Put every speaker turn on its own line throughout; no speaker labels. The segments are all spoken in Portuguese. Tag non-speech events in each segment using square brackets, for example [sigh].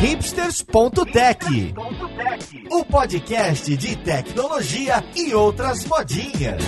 hipsters.tech, o podcast de tecnologia e outras modinhas.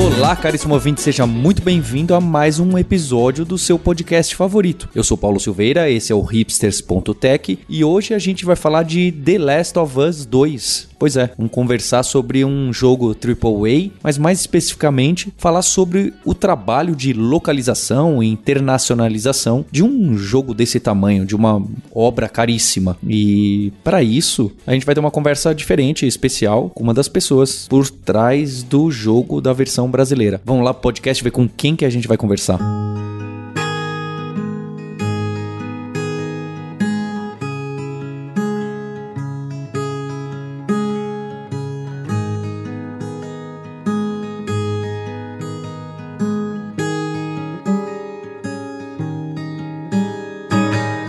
Olá, caríssimo ouvinte, seja muito bem-vindo a mais um episódio do seu podcast favorito. Eu sou Paulo Silveira, esse é o hipsters.tech e hoje a gente vai falar de The Last of Us 2. Pois é, vamos conversar sobre um jogo AAA, mas mais especificamente falar sobre o trabalho de localização e internacionalização de um jogo desse tamanho, de uma obra caríssima. E para isso, a gente vai ter uma conversa diferente, especial, com uma das pessoas por trás do jogo da versão brasileira. Vamos lá, podcast, ver com quem que a gente vai conversar.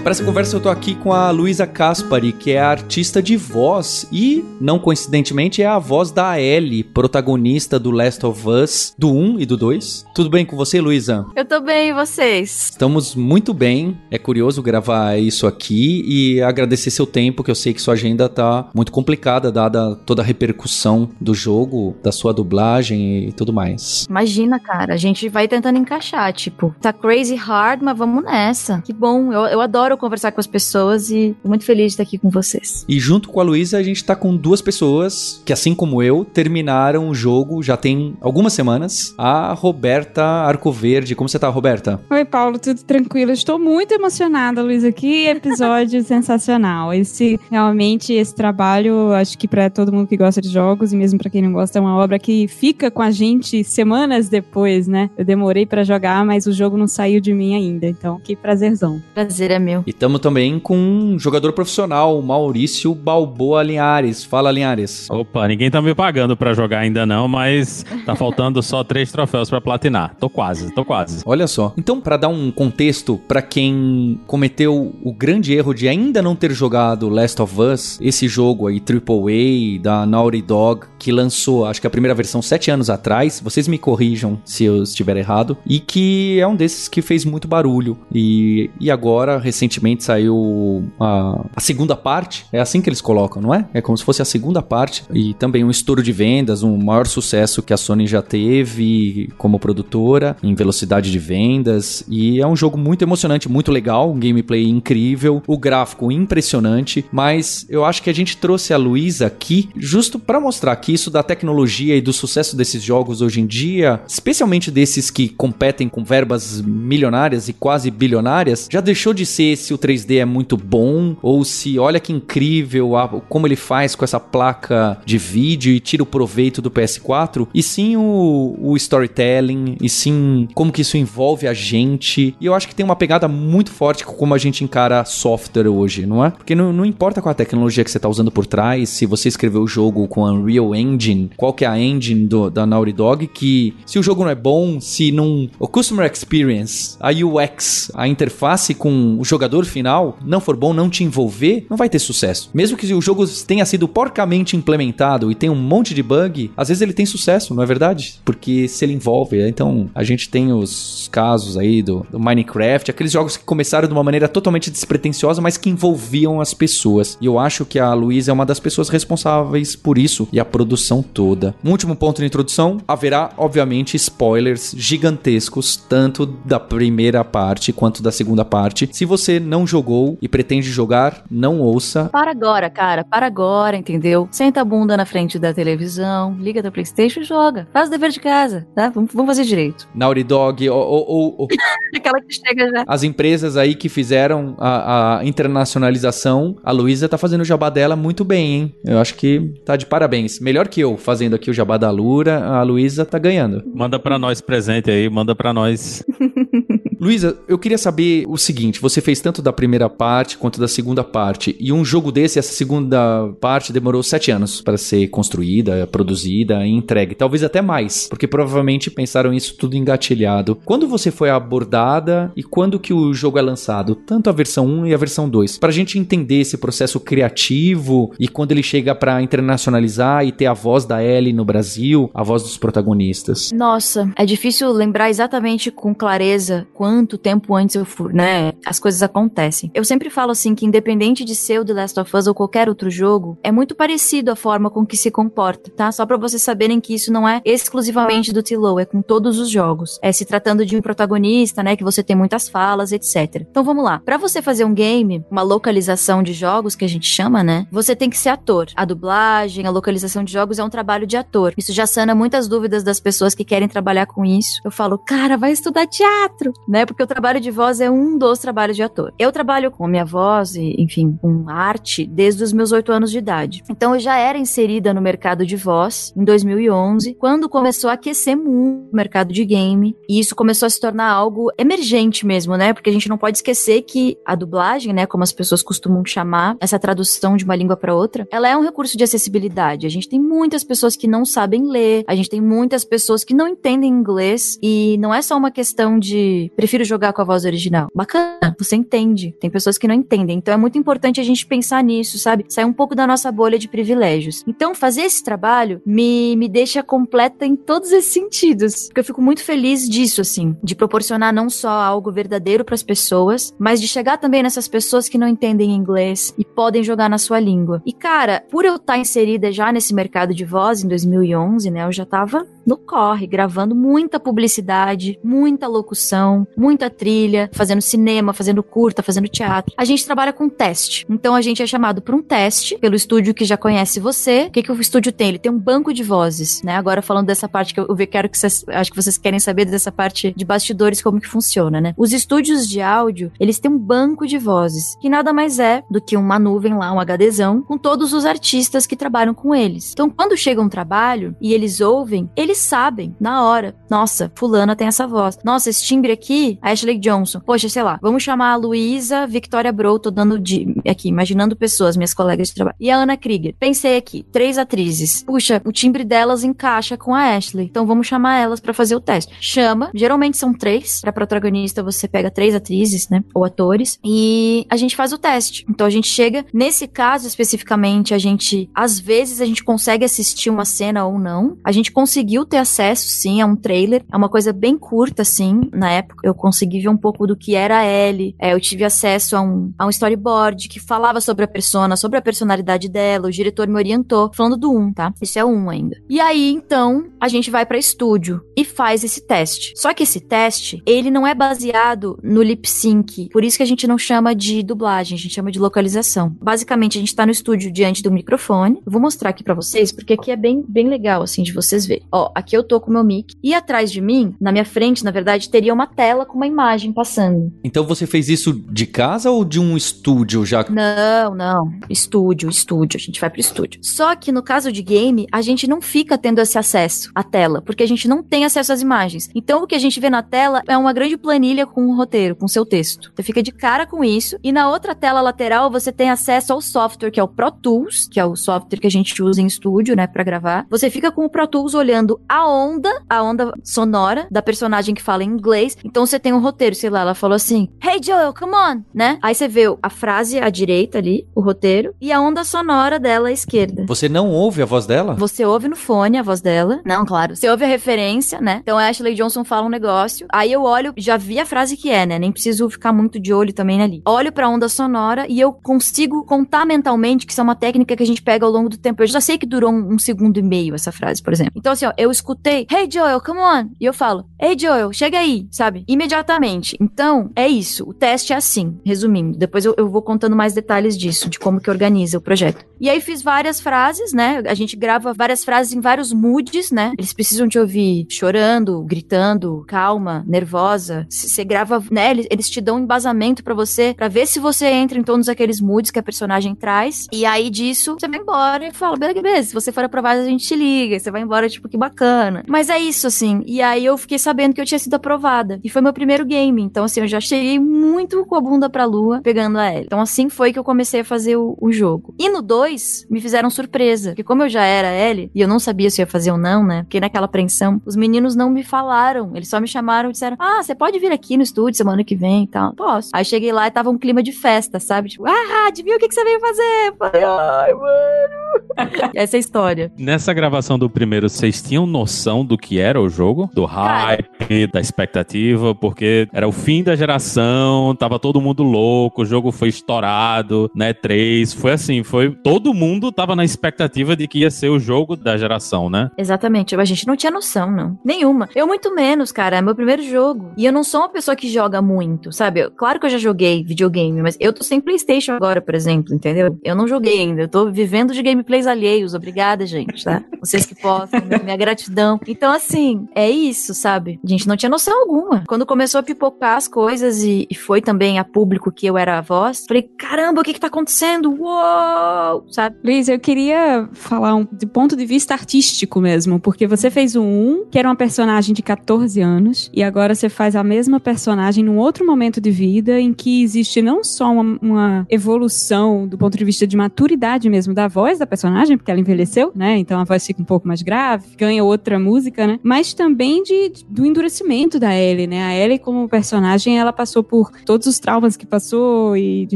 Para essa conversa eu tô aqui com a Luísa Caspari, que é a artista de voz e, não coincidentemente, é a voz da Ellie, protagonista do Last of Us, do 1 e do 2. Tudo bem com você, Luísa?
Eu tô bem, e vocês?
Estamos muito bem. É curioso gravar isso aqui e agradecer seu tempo, que eu sei que sua agenda tá muito complicada, dada toda a repercussão do jogo, da sua dublagem e tudo mais.
Imagina, cara, a gente vai tentando encaixar, tipo, tá crazy hard, mas vamos nessa. Que bom, eu, eu adoro conversar com as pessoas e muito feliz de estar aqui com vocês.
E junto com a Luísa, a gente tá com duas pessoas que, assim como eu, terminaram o jogo já tem algumas semanas. A Roberta Arcoverde. Como você tá, Roberta?
Oi, Paulo, tudo tranquilo? Estou muito emocionada, Luísa. Que episódio [laughs] sensacional. Esse, realmente, esse trabalho, acho que para todo mundo que gosta de jogos e mesmo para quem não gosta, é uma obra que fica com a gente semanas depois, né? Eu demorei para jogar, mas o jogo não saiu de mim ainda. Então, que prazerzão.
Prazer é meu.
E estamos também com um jogador profissional, Maurício Balboa Linhares. Fala, Linhares.
Opa, ninguém tá me pagando para jogar ainda não, mas tá faltando só três troféus para platinar. Tô quase, tô quase.
Olha só. Então, para dar um contexto para quem cometeu o grande erro de ainda não ter jogado Last of Us, esse jogo aí AAA da Naughty Dog que lançou, acho que a primeira versão sete anos atrás. Vocês me corrijam se eu estiver errado. E que é um desses que fez muito barulho. E, e agora, recentemente, saiu a, a segunda parte. É assim que eles colocam, não é? É como se fosse a segunda parte. E também um estouro de vendas, um maior sucesso que a Sony já teve como produtora em velocidade de vendas. E é um jogo muito emocionante, muito legal, um gameplay incrível, o gráfico impressionante. Mas eu acho que a gente trouxe a Luísa aqui justo para mostrar que isso da tecnologia e do sucesso desses jogos hoje em dia, especialmente desses que competem com verbas milionárias e quase bilionárias, já deixou de ser se o 3D é muito bom ou se olha que incrível a, como ele faz com essa placa de vídeo e tira o proveito do PS4, e sim o, o storytelling, e sim como que isso envolve a gente. E eu acho que tem uma pegada muito forte com como a gente encara software hoje, não é? Porque não, não importa qual a tecnologia que você está usando por trás, se você escreveu o jogo com Unreal Engine, qual que é a engine do, da Naughty Dog, que se o jogo não é bom, se não... O Customer Experience, a UX, a interface com o jogador final não for bom, não te envolver, não vai ter sucesso. Mesmo que o jogo tenha sido porcamente implementado e tenha um monte de bug, às vezes ele tem sucesso, não é verdade? Porque se ele envolve. Então, a gente tem os casos aí do, do Minecraft, aqueles jogos que começaram de uma maneira totalmente despretensiosa, mas que envolviam as pessoas. E eu acho que a Luísa é uma das pessoas responsáveis por isso e a produção toda. Um último ponto de introdução: haverá, obviamente, spoilers gigantescos, tanto da primeira parte quanto da segunda parte. Se você não jogou e pretende jogar, não ouça.
Para agora, cara, para agora, entendeu? Senta a bunda na frente da televisão, liga do PlayStation e joga. Faz o dever de casa, tá? Vamos, vamos fazer direito.
Naughty Dog ou, ou, ou [laughs]
Aquela que chega já.
as empresas aí que fizeram a, a internacionalização, a Luísa tá fazendo o jabá dela muito bem, hein? Eu acho que tá de parabéns. Melhor que eu fazendo aqui o jabá da Lura, a Luísa tá ganhando.
Manda pra nós presente aí, manda pra nós. [laughs]
Luísa, eu queria saber o seguinte: você fez tanto da primeira parte quanto da segunda parte, e um jogo desse, essa segunda parte, demorou sete anos para ser construída, produzida e entregue. Talvez até mais, porque provavelmente pensaram isso tudo engatilhado. Quando você foi abordada e quando que o jogo é lançado? Tanto a versão 1 e a versão 2. Pra gente entender esse processo criativo e quando ele chega pra internacionalizar e ter a voz da Ellie no Brasil, a voz dos protagonistas.
Nossa, é difícil lembrar exatamente com clareza quando quanto tempo antes eu fui, né? As coisas acontecem. Eu sempre falo assim que independente de ser o The Last of Us ou qualquer outro jogo, é muito parecido a forma com que se comporta, tá? Só para vocês saberem que isso não é exclusivamente do Tilo, é com todos os jogos. É se tratando de um protagonista, né, que você tem muitas falas, etc. Então vamos lá. Para você fazer um game, uma localização de jogos que a gente chama, né? Você tem que ser ator. A dublagem, a localização de jogos é um trabalho de ator. Isso já sana muitas dúvidas das pessoas que querem trabalhar com isso. Eu falo, cara, vai estudar teatro, né? Porque o trabalho de voz é um dos trabalhos de ator. Eu trabalho com minha voz e, enfim, com arte desde os meus oito anos de idade. Então eu já era inserida no mercado de voz em 2011, quando começou a aquecer muito o mercado de game. E isso começou a se tornar algo emergente mesmo, né? Porque a gente não pode esquecer que a dublagem, né, como as pessoas costumam chamar, essa tradução de uma língua para outra, ela é um recurso de acessibilidade. A gente tem muitas pessoas que não sabem ler, a gente tem muitas pessoas que não entendem inglês e não é só uma questão de prefiro jogar com a voz original. Bacana, você entende. Tem pessoas que não entendem. Então é muito importante a gente pensar nisso, sabe? Sair um pouco da nossa bolha de privilégios. Então fazer esse trabalho me, me deixa completa em todos esses sentidos. Porque eu fico muito feliz disso, assim, de proporcionar não só algo verdadeiro para as pessoas, mas de chegar também nessas pessoas que não entendem inglês e podem jogar na sua língua. E cara, por eu estar inserida já nesse mercado de voz em 2011, né, eu já tava no corre, gravando muita publicidade, muita locução, muita trilha, fazendo cinema, fazendo curta, fazendo teatro. A gente trabalha com teste. Então a gente é chamado para um teste pelo estúdio que já conhece você. O que, que o estúdio tem? Ele tem um banco de vozes, né? Agora falando dessa parte que eu quero que vocês, acho que vocês querem saber dessa parte de bastidores como que funciona, né? Os estúdios de áudio, eles têm um banco de vozes, que nada mais é do que uma nuvem lá, um HDzão, com todos os artistas que trabalham com eles. Então, quando chega um trabalho e eles ouvem, eles sabem na hora. Nossa, fulana tem essa voz. Nossa, esse timbre aqui, Ashley Johnson. Poxa, sei lá, vamos chamar a Luísa Victoria Bro, tô dando de aqui, imaginando pessoas, minhas colegas de trabalho. E a Ana Krieger. Pensei aqui, três atrizes. Puxa, o timbre delas encaixa com a Ashley. Então vamos chamar elas para fazer o teste. Chama, geralmente são três. Pra protagonista você pega três atrizes, né? Ou atores. E a gente faz o teste. Então a gente chega, nesse caso especificamente, a gente, às vezes, a gente consegue assistir uma cena ou não. A gente conseguiu ter acesso, sim, a um trailer. É uma coisa bem curta, assim. Na época, eu consegui ver um pouco do que era a Ellie. É, eu tive acesso a um, a um storyboard que falava sobre a persona, sobre a personalidade dela. O diretor me orientou, falando do 1, tá? Isso é o 1 ainda. E aí, então, a gente vai para estúdio e faz esse teste. Só que esse teste, ele não é baseado no lip sync. Por isso que a gente não chama de dublagem, a gente chama de localização. Basicamente, a gente tá no estúdio diante do microfone. Vou mostrar aqui para vocês, porque aqui é bem, bem legal, assim, de vocês verem. Ó, aqui eu tô com o meu mic. E atrás de mim, na minha frente, na verdade, teria uma tela com uma imagem passando.
Então você fez isso de casa ou de um estúdio já?
Não, não. Estúdio, estúdio. A gente vai pro estúdio. Só que no caso de game, a gente não fica tendo esse acesso à tela, porque a gente não tem acesso às imagens. Então o que a gente vê na tela é uma grande planilha com um roteiro, com seu texto. Você fica de cara com isso. E na outra tela lateral, você tem acesso ao software, que é o Pro Tools, que é o software que a gente usa em estúdio, né, para gravar. Você fica com o Pro Tools olhando a onda, a onda sonora da personagem que fala em inglês. Então você tem um roteiro, sei lá, ela falou assim: Hey Joel, come on, né? Aí você vê a frase à direita ali, o roteiro, e a onda sonora dela à esquerda.
Você não ouve a voz dela?
Você ouve no fone a voz dela. Não, claro. Você ouve a referência, né? Então a Ashley Johnson fala um negócio. Aí eu olho, já vi a frase que é, né? Nem preciso ficar muito de olho também ali. Olho pra onda sonora e eu consigo contar mentalmente, que isso é uma técnica que a gente pega ao longo do tempo. Eu já sei que durou um, um segundo e meio essa frase, por exemplo. Então, assim, ó, eu escutei, Hey Joel, come on. E eu falo, Hey Joel, chega aí, sabe? Imediatamente. Então, é isso. O teste é assim, resumindo. Depois eu, eu vou contando mais detalhes disso, de como que organiza o projeto. E aí fiz várias frases, né? A gente grava várias frases em vários moods, né? Eles precisam te ouvir chorando, gritando, calma, nervosa. Você grava, né? Eles, eles te dão um embasamento para você, para ver se você entra em todos aqueles moods que a personagem traz. E aí disso, você vai embora e fala, beleza, se você for aprovado, a gente te liga. Você vai embora, tipo, que bacana. Mas é isso, assim. E aí eu fiquei sabendo que eu tinha sido aprovada. E foi meu primeiro game. Então, assim, eu já cheguei muito com a bunda pra lua, pegando a Ellie. Então, assim foi que eu comecei a fazer o, o jogo. E no 2, me fizeram surpresa. Porque como eu já era Ellie, e eu não sabia se ia fazer ou não, né? Porque naquela apreensão, os meninos não me falaram. Eles só me chamaram e disseram: Ah, você pode vir aqui no estúdio semana que vem e tal. Posso. Aí cheguei lá e tava um clima de festa, sabe? Tipo, ah, adivinha o que, que você veio fazer? Eu falei, ai, mano. [laughs] Essa é a história.
Nessa gravação do primeiro, vocês tinham noção do que era o jogo? Do hype, da expectativa? Porque era o fim da geração, tava todo mundo louco, o jogo foi estourado, né? Três, foi assim, foi. Todo mundo tava na expectativa de que ia ser o jogo da geração, né?
Exatamente. A gente não tinha noção, não. Nenhuma. Eu muito menos, cara. É meu primeiro jogo. E eu não sou uma pessoa que joga muito, sabe? Eu- Claro que eu já joguei videogame, mas eu tô sem PlayStation agora, por exemplo, entendeu? Eu não joguei ainda. Eu tô vivendo de gameplays alheios. Obrigada, gente, tá? Vocês que possam, minha gratidão. Então, assim, é isso, sabe? A gente não tinha noção alguma. Quando começou a pipocar as coisas e, e foi também a público que eu era a voz, falei, caramba, o que que tá acontecendo? Uou! Sabe?
Luiz, eu queria falar um, de ponto de vista artístico mesmo, porque você fez o 1, que era uma personagem de 14 anos, e agora você faz a mesma personagem num outro momento de vida em que existe não só uma, uma evolução do ponto de vista de maturidade mesmo da voz da personagem, porque ela envelheceu, né? Então a voz fica um pouco mais grave, ganha outra música, né? Mas também de, do endurecimento da Ellie, né? A Ellie como personagem, ela passou por todos os traumas que passou e de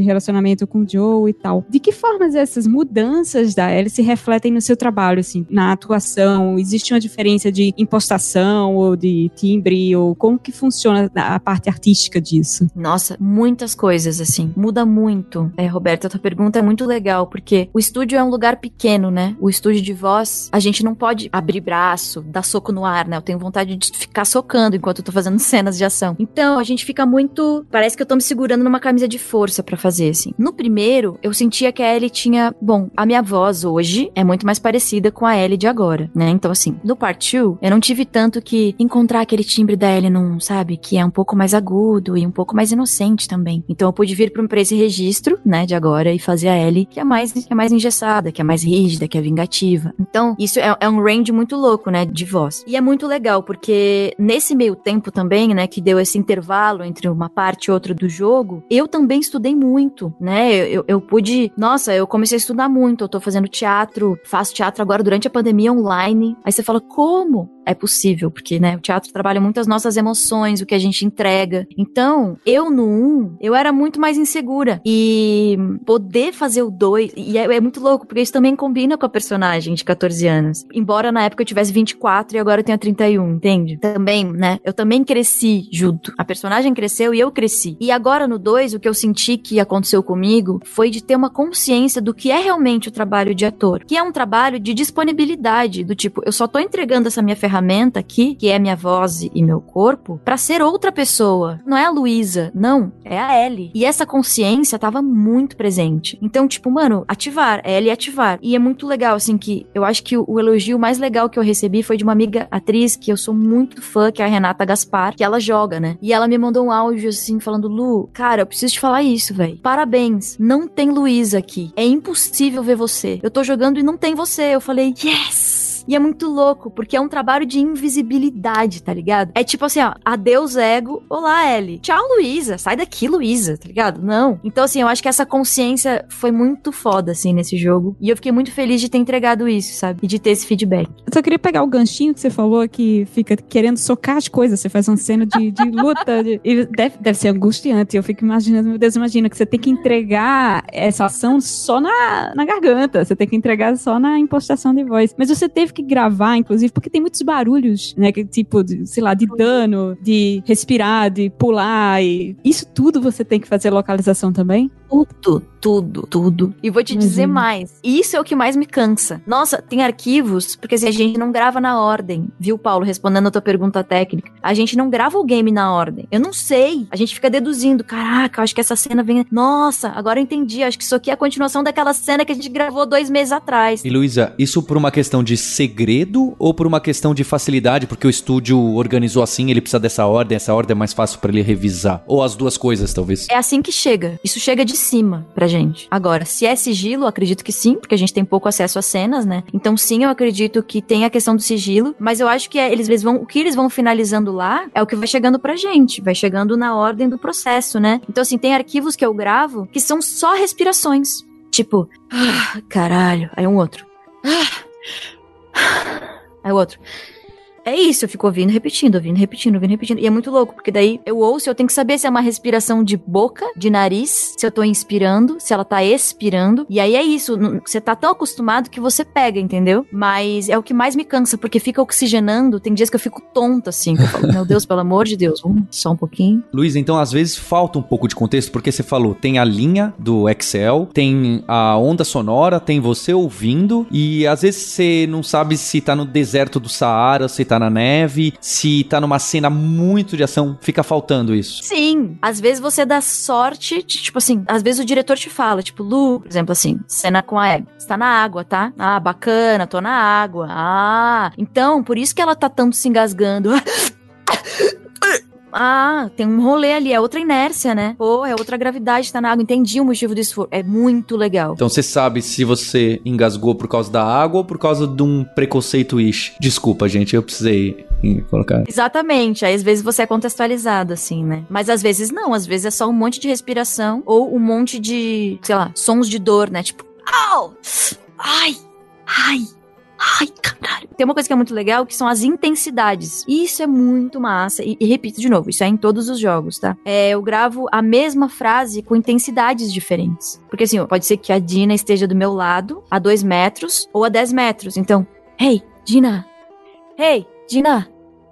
relacionamento com o Joe e tal. De que formas essas mudanças da Ellie se refletem no seu trabalho, assim, na atuação? Existe uma diferença de impostação ou de timbre ou como que funciona a parte artística disso?
Nossa, muitas coisas, assim. Muda muito. É, Roberta, tua pergunta é muito legal, porque o estúdio é um lugar pequeno, né? O estúdio de voz, a gente não pode abrir braço, dar soco no ar, né? Eu tenho vontade de ficar socando enquanto eu tô fazendo cenas de ação. Então, a gente fica muito. Parece que eu tô me segurando numa camisa de força pra fazer, assim. No primeiro, eu sentia que a Ellie tinha. Bom, a minha voz hoje é muito mais parecida com a Ellie de agora, né? Então, assim, no Part 2, eu não tive tanto que encontrar aquele timbre da Ellie num, sabe? Que é um pouco mais agudo e um pouco mais inocente também. Então, eu pude vir pra pra esse registro, né? De agora e fazer a Ellie que é mais, que é mais engessada, que é mais rígida, que é vingativa. Então, isso é, é um range muito louco, né? De voz. E é muito legal, porque nesse meio tempo também, né? Que deu esse intervalo entre uma parte e outra do jogo, eu também estudei muito, né? Eu, eu pude. Nossa, eu comecei a estudar muito. Eu tô fazendo teatro, faço teatro agora durante a pandemia online. Aí você fala, como? É possível, porque, né, o teatro trabalha muito as nossas emoções, o que a gente entrega. Então, eu no 1, eu era muito mais insegura. E poder fazer o 2, e é, é muito louco, porque isso também combina com a personagem de 14 anos. Embora na época eu tivesse 24 e agora eu tenho 31, entende? Também, né, eu também cresci junto. A personagem cresceu e eu cresci. E agora no 2, o que eu senti que aconteceu comigo foi de ter uma consciência do que é realmente o trabalho de ator. Que é um trabalho de disponibilidade, do tipo, eu só tô entregando essa minha ferramenta aqui, que é minha voz e meu corpo, pra ser outra pessoa. Não é a Luísa, não, é a Ellie. E essa consciência tava muito presente. Então, tipo, mano, ativar, Ellie ativar. E é muito legal, assim, que eu acho que o, o elogio mais legal que eu recebi foi de uma amiga atriz que eu sou muito fã, que é a Renata Gaspar, que ela joga, né? E ela me mandou um áudio, assim, falando, Lu, cara, eu preciso te falar isso, velho. Parabéns, não tem Luísa aqui. É impossível ver você. Eu tô jogando e não tem você. Eu falei, yes! E é muito louco, porque é um trabalho de invisibilidade, tá ligado? É tipo assim, ó, adeus ego, olá Ellie. Tchau, Luísa. Sai daqui, Luísa, tá ligado? Não. Então, assim, eu acho que essa consciência foi muito foda, assim, nesse jogo. E eu fiquei muito feliz de ter entregado isso, sabe? E de ter esse feedback.
Eu só queria pegar o ganchinho que você falou que fica querendo socar as coisas. Você faz uma cena de, de luta. de- e deve, deve ser angustiante. Eu fico imaginando, meu Deus, imagina que você tem que entregar essa ação só na, na garganta. Você tem que entregar só na impostação de voz. Mas você teve que gravar, inclusive, porque tem muitos barulhos, né? Que, tipo, de, sei lá, de dano, de respirar, de pular. E isso tudo você tem que fazer localização também?
Tudo, tudo, tudo. E vou te dizer
Imagino.
mais. Isso é o que mais me cansa. Nossa, tem arquivos, porque assim, a gente não grava na ordem, viu, Paulo? Respondendo a tua pergunta técnica. A gente não grava o game na ordem. Eu não sei. A gente fica deduzindo. Caraca, acho que essa cena vem. Nossa, agora eu entendi. Acho que isso aqui é a continuação daquela cena que a gente gravou dois meses atrás.
E Luísa, isso por uma questão de segredo ou por uma questão de facilidade, porque o estúdio organizou assim, ele precisa dessa ordem, essa ordem é mais fácil pra ele revisar? Ou as duas coisas, talvez?
É assim que chega. Isso chega de cima pra gente. Agora, se é sigilo, acredito que sim, porque a gente tem pouco acesso às cenas, né? Então, sim, eu acredito que tem a questão do sigilo, mas eu acho que é- eles, eles vão, o que eles vão finalizando lá é o que vai chegando pra gente, vai chegando na ordem do processo, né? Então, assim, tem arquivos que eu gravo que são só respirações. Tipo, ah, caralho. Aí um outro. Ah, aí o outro. É isso, eu fico ouvindo, repetindo, ouvindo, repetindo, ouvindo, repetindo. E é muito louco, porque daí eu ouço, eu tenho que saber se é uma respiração de boca, de nariz, se eu tô inspirando, se ela tá expirando. E aí é isso, você tá tão acostumado que você pega, entendeu? Mas é o que mais me cansa, porque fica oxigenando. Tem dias que eu fico tonta, assim, eu falo, meu Deus, pelo amor de Deus, hum, só um pouquinho. [laughs]
Luiz, então às vezes falta um pouco de contexto, porque você falou, tem a linha do Excel, tem a onda sonora, tem você ouvindo, e às vezes você não sabe se tá no deserto do Saara, se tá na neve, se tá numa cena muito de ação, fica faltando isso.
Sim, às vezes você dá sorte, de, tipo assim, às vezes o diretor te fala, tipo, Lu, por exemplo, assim, cena com a Abby, você tá na água, tá? Ah, bacana, tô na água. Ah, então, por isso que ela tá tanto se engasgando. [laughs] Ah, tem um rolê ali, é outra inércia, né? Pô, é outra gravidade, tá na água. Entendi o motivo do esforço. É muito legal.
Então você sabe se você engasgou por causa da água ou por causa de um preconceito ish. Desculpa, gente, eu precisei colocar.
Exatamente, aí às vezes você é contextualizado, assim, né? Mas às vezes não, às vezes é só um monte de respiração ou um monte de, sei lá, sons de dor, né? Tipo, au! Ai! Ai! Ai, caralho. Tem uma coisa que é muito legal que são as intensidades. Isso é muito massa. E, e repito de novo, isso é em todos os jogos, tá? É, eu gravo a mesma frase com intensidades diferentes. Porque assim, pode ser que a Dina esteja do meu lado a 2 metros ou a 10 metros. Então, hey, Dina! Hey, Dina!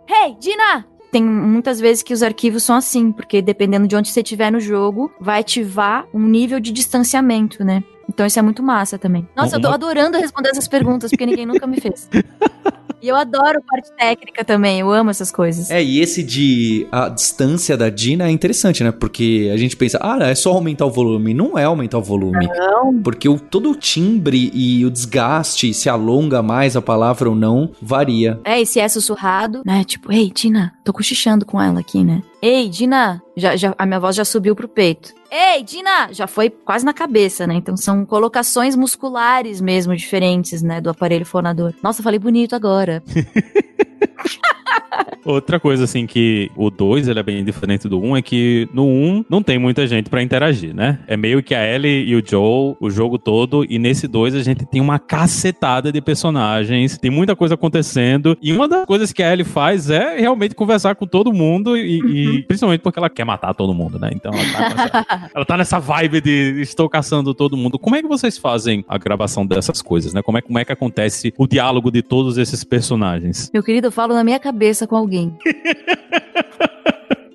Hey, Dina! Tem muitas vezes que os arquivos são assim, porque dependendo de onde você estiver no jogo, vai ativar um nível de distanciamento, né? Então isso é muito massa também. Nossa, eu tô
Uma-
adorando responder essas perguntas, porque ninguém nunca me fez. [laughs] E eu adoro parte técnica também, eu amo essas coisas.
É, e esse de a distância da Dina é interessante, né? Porque a gente pensa, ah, é só aumentar o volume. Não é aumentar o volume.
Não.
Porque o, todo o timbre e o desgaste, se alonga mais a palavra ou não, varia.
É, e se é sussurrado, né? Tipo, ei, Dina, tô cochichando com ela aqui, né? Ei, Dina, já, já, a minha voz já subiu pro peito. Ei, Dina, já foi quase na cabeça, né? Então são colocações musculares mesmo diferentes, né? Do aparelho fonador. Nossa, falei bonito agora. [laughs]
Outra coisa, assim, que o 2 ele é bem diferente do 1 um, é que no 1 um, não tem muita gente pra interagir, né? É meio que a Ellie e o Joel o jogo todo, e nesse 2 a gente tem uma cacetada de personagens, tem muita coisa acontecendo, e uma das coisas que a Ellie faz é realmente conversar com todo mundo, e, e principalmente porque ela quer matar todo mundo, né? Então ela tá, nessa, [laughs] ela tá nessa vibe de estou caçando todo mundo. Como é que vocês fazem a gravação dessas coisas, né? Como é, como é que acontece o diálogo de todos esses personagens?
Meu querido, eu falo na minha cabeça com alguém alguém. [laughs]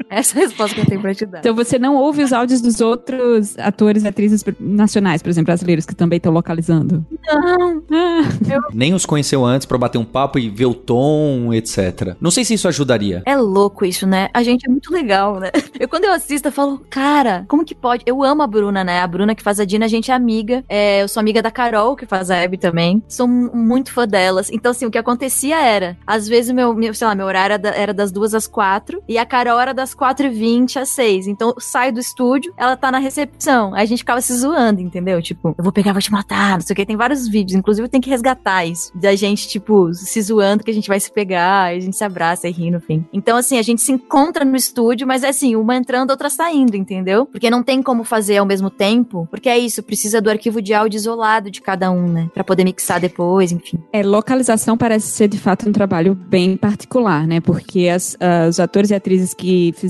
Essa é a resposta que eu tenho pra te dar.
Então você não ouve os áudios dos outros atores e atrizes nacionais, por exemplo, brasileiros que também estão localizando.
Não,
Ah,
Nem os conheceu antes pra bater um papo e ver o tom, etc. Não sei se isso ajudaria.
É louco isso, né? A gente é muito legal, né? Eu, quando eu assisto, eu falo, cara, como que pode? Eu amo a Bruna, né? A Bruna que faz a Dina, a gente é amiga. É, eu sou amiga da Carol, que faz a Abby também. Sou mu- muito fã delas. Então, assim, o que acontecia era, às vezes, meu, meu sei lá, meu horário era, da- era das duas às quatro, e a Carol era das quatro e vinte às seis. Então, eu saio do estúdio, ela tá na recepção. Aí a gente ficava se zoando, entendeu? Tipo, eu vou pegar, vou te matar, não sei o que. Tem vários vídeos, inclusive tenho que resgatar isso. Da gente, tipo, se zoando que a gente vai se pegar, a gente se abraça e ri no fim. Então, assim, a gente se encontra no estúdio, mas é assim, uma entrando, outra saindo, entendeu? Porque não tem como fazer ao mesmo tempo, porque é isso, precisa do arquivo de áudio isolado de cada um, né? Pra poder mixar depois, enfim.
É, localização parece ser de fato um trabalho bem particular, né? Porque as- ah, os atores e atrizes que fizeram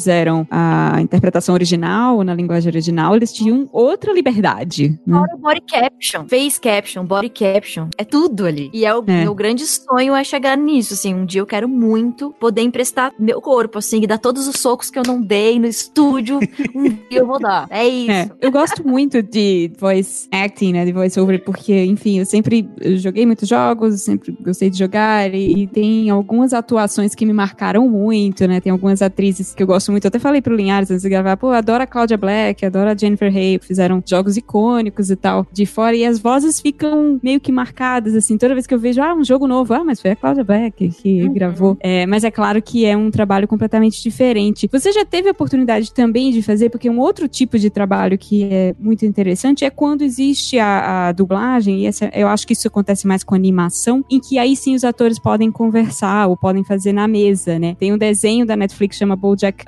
a interpretação original, na linguagem original, eles tinham outra liberdade. Né?
Fora o body caption, face caption, body caption, é tudo ali. E é o
É.
meu grande sonho é chegar nisso, assim, um dia eu quero muito poder emprestar meu corpo, assim, e dar todos os socos que eu não dei no estúdio, [laughs] um dia eu vou dar. É isso.
É, eu gosto muito de voice acting, né, de voice over, porque, enfim, eu sempre joguei muitos jogos, sempre gostei de jogar, e, e tem algumas atuações que me marcaram muito, né, tem algumas atrizes que eu gosto muito, eu até falei pro Linhares antes de gravar, pô, adoro a Claudia Black, adoro a Jennifer Hay, fizeram jogos icônicos e tal, de fora, e as vozes ficam meio que marcadas, assim, toda vez que eu vejo, ah, um jogo novo, ah, mas foi a Claudia Black que
Uhum.
gravou. É, mas é claro que é um trabalho completamente diferente. Você já teve a oportunidade também de fazer, porque um outro tipo de trabalho que é muito interessante é quando existe a, a dublagem, e essa, eu acho que isso acontece mais com animação, em que aí sim os atores podem conversar ou podem fazer na mesa, né? Tem um desenho da Netflix chama BoJack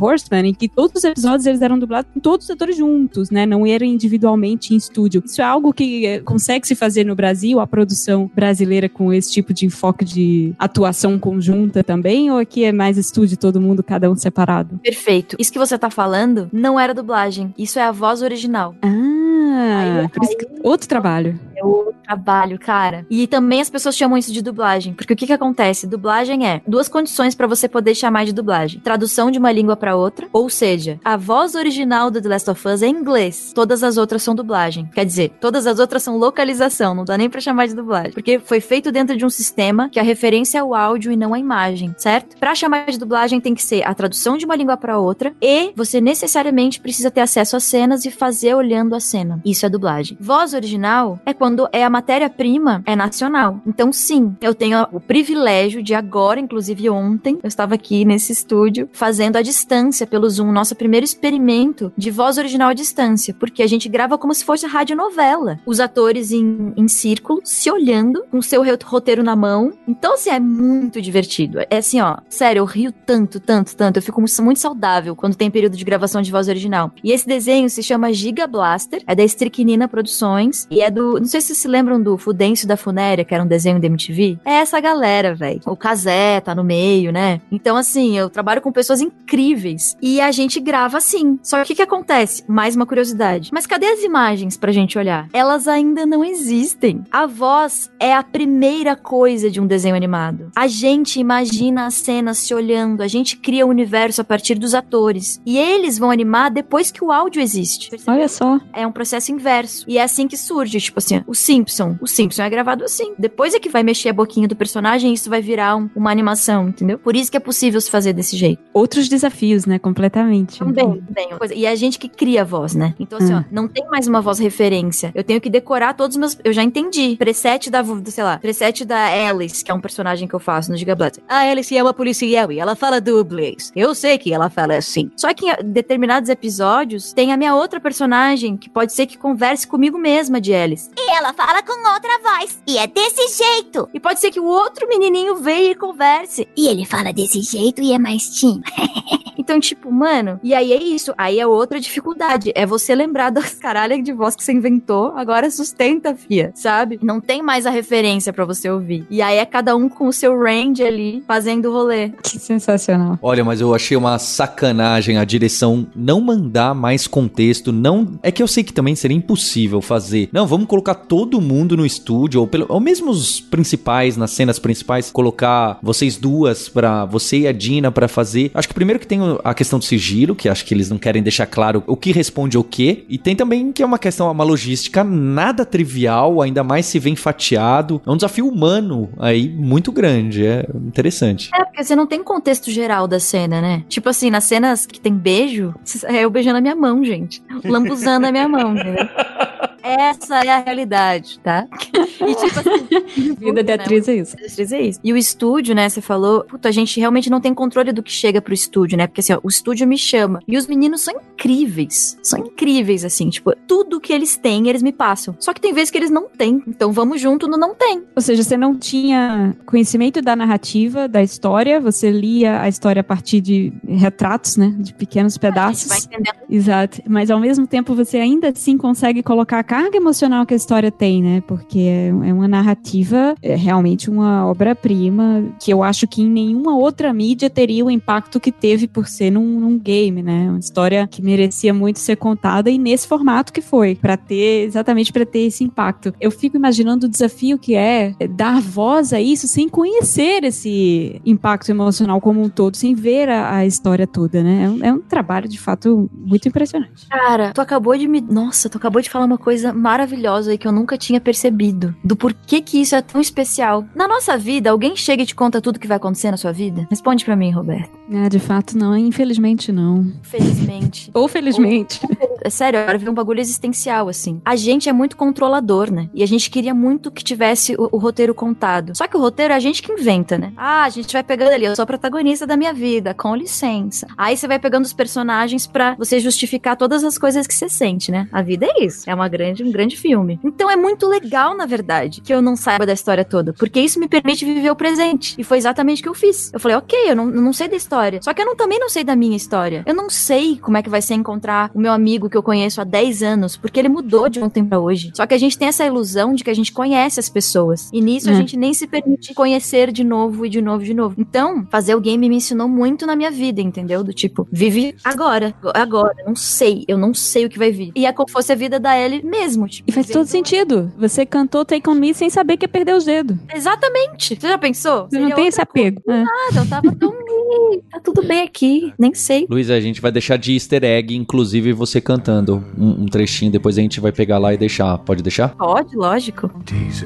Horseman, em que todos os episódios eles eram dublados com todos os atores juntos, né? Não eram individualmente em estúdio. Isso é algo que eh, consegue se fazer no Brasil, a produção brasileira com esse tipo de enfoque de atuação conjunta também, ou aqui é mais estúdio, todo mundo, cada um separado?
Perfeito. Isso que você tá falando não era dublagem. Isso é a voz original.
Ah,
Aí-
por isso que- outro trabalho.
O trabalho, cara. E também as pessoas chamam isso de dublagem. Porque o que que acontece? Dublagem é duas condições pra você poder chamar de dublagem: tradução de uma língua pra outra, ou seja, a voz original do The Last of Us é em inglês. Todas as outras são dublagem. Quer dizer, todas as outras são localização, não dá nem pra chamar de dublagem. Porque foi feito dentro de um sistema que a referência é o áudio e não a imagem, certo? Pra chamar de dublagem tem que ser a tradução de uma língua pra outra e você necessariamente precisa ter acesso às cenas e fazer olhando a cena. Isso é dublagem. Voz original é quando é a matéria-prima é nacional. Então, sim, eu tenho o privilégio de agora, inclusive ontem, eu estava aqui nesse estúdio fazendo à distância pelo Zoom nosso primeiro experimento de voz original à distância, porque a gente grava como se fosse radionovela. Os atores em, em círculo, se olhando, com o seu roteiro na mão. Então, assim, é muito divertido. É assim, ó, sério, eu rio tanto, tanto, tanto. Eu fico muito saudável quando tem período de gravação de voz original. E esse desenho se chama Giga Blaster, é da Estricnina Produções, e é do. Não sei se vocês se lembram do Fudêncio da Funéria, que era um desenho da MTV. É essa galera, velho. O Casé tá no meio, né? Então, assim, eu trabalho com pessoas incríveis. E a gente grava assim. Só que o que, que acontece? Mais uma curiosidade. Mas cadê as imagens pra gente olhar? Elas ainda não existem. A voz é a primeira coisa de um desenho animado. A gente imagina as cenas se olhando, a gente cria o universo a partir dos atores. E eles vão animar depois que o áudio existe.
Olha só.
É um processo inverso. E é assim que surge, tipo assim, o Simpson. O Simpson é gravado assim. Depois é que vai mexer a boquinha do personagem e isso vai virar um- uma animação, entendeu? Por isso que é possível se fazer desse jeito.
Outros desafios, né? Completamente.
Também, também. Coisa- E é a gente que cria a voz, né? Então, assim,
Hum.
ó, não tem mais uma voz referência. Eu tenho que decorar todos os meus. Eu já entendi. Preset da, sei lá, preset da Alice, que é um personagem que eu faço no Giga Blaster. A Alice é uma policial e ela fala dublês. Eu sei que ela fala assim. Só que em determinados episódios tem a minha outra personagem que pode ser que converse comigo mesma de Alice.
E ela fala com outra voz. E é desse jeito.
E pode ser que o outro menininho veja e converse.
E ele fala desse jeito e é mais tim. [laughs]
Então, tipo, mano, e aí é isso. Aí é outra dificuldade. É você lembrar das caralhas de voz que você inventou, agora sustenta, fia, sabe? Não tem mais a referência pra você ouvir. E aí é cada um com o seu range ali, fazendo o rolê.
Que sensacional.
Olha, mas eu achei uma sacanagem a direção não mandar mais contexto, não... É que eu sei que também seria impossível fazer. Não, vamos colocar todo mundo no estúdio, ou, pelo... ou mesmo os principais, nas cenas principais, colocar vocês duas pra... Você e a Dina pra fazer... Acho que primeiro que tem a questão do sigilo, que acho que eles não querem deixar claro o que responde ao quê, e tem também que é uma questão, uma logística nada trivial, ainda mais se vem fatiado. É um desafio humano aí muito grande, é interessante.
É, porque você não tem contexto geral da cena, né? Tipo assim, nas cenas que tem beijo, [laughs] é eu beijando a minha mão, gente. Lambuzando a minha mão, entendeu? [laughs] Essa é a realidade, tá? [laughs] [laughs] E tipo assim. [laughs]
Vida de
né?
atriz é isso.
Atriz é isso. E o estúdio, né? Você falou, puta, a gente realmente não tem controle do que chega pro estúdio, né? Porque assim, ó, o estúdio me chama. E os meninos são incríveis. São incríveis, assim. Tipo, tudo que eles têm, eles me passam. Só que tem vezes que eles não têm. Então vamos junto no não tem.
Ou seja, você não tinha conhecimento da narrativa, da história, você lia a história a partir de retratos, né? De pequenos
A gente vai
pedaços.
entendendo.
Exato. Mas ao mesmo tempo você ainda assim consegue colocar a carga emocional que a história tem, né? Porque é é uma narrativa, é realmente uma obra-prima que eu acho que em nenhuma outra mídia teria o impacto que teve por ser num, num game, né? Uma história que merecia muito ser contada e nesse formato que foi, Pra ter exatamente para ter esse impacto. Eu fico imaginando o desafio que é dar voz a isso sem conhecer esse impacto emocional como um todo, sem ver a, a história toda, né? É um, é um trabalho de fato muito impressionante.
Cara, tu acabou de me. Nossa, tu acabou de falar uma coisa maravilhosa aí que eu nunca tinha percebido. Do porquê que isso é tão especial. Na nossa vida, alguém chega e te conta tudo que vai acontecer na sua vida? Responde pra mim, Roberto.
É, de fato não, infelizmente não.
Felizmente.
Ou felizmente.
é sério, agora veio um bagulho existencial, assim. A gente é muito controlador, né? E a gente queria muito que tivesse o, o roteiro contado. Só que o roteiro é a gente que inventa, né? Ah, a gente vai pegando ali, eu sou a protagonista da minha vida, com licença. Aí você vai pegando os personagens pra você justificar todas as coisas que você sente, né? A vida é isso. É uma grande, um grande filme. Então é muito legal, na verdade, que eu não saiba da história toda. Porque isso me permite viver o presente. E foi exatamente o que eu fiz. Eu falei, ok, eu não, não sei da história. Só que eu não, também não sei da minha história. Eu não sei como é que vai ser encontrar o meu amigo que eu conheço há 10 anos, porque ele mudou de ontem pra hoje. Só que a gente tem essa ilusão de que a gente conhece as pessoas. E nisso a
É.
gente nem se permite conhecer de novo e de novo e de novo. Então, fazer o game me ensinou muito na minha vida, entendeu? Do tipo, vive agora, agora, não sei, eu não sei o que vai vir. E é como se fosse a vida da Ellie mesmo, tipo.
E faz todo sentido. Você cantou Take On Me sem saber que ia perder os dedos.
Exatamente. Você já pensou?
Você não tem esse apego. É.
coisa, Eu tava tão [laughs] tá tudo bem aqui, nem sei.
Luísa, a gente vai deixar de easter egg, inclusive você cantando um, um trechinho, depois a gente vai pegar lá e deixar. Pode deixar?
Pode, lógico.
Days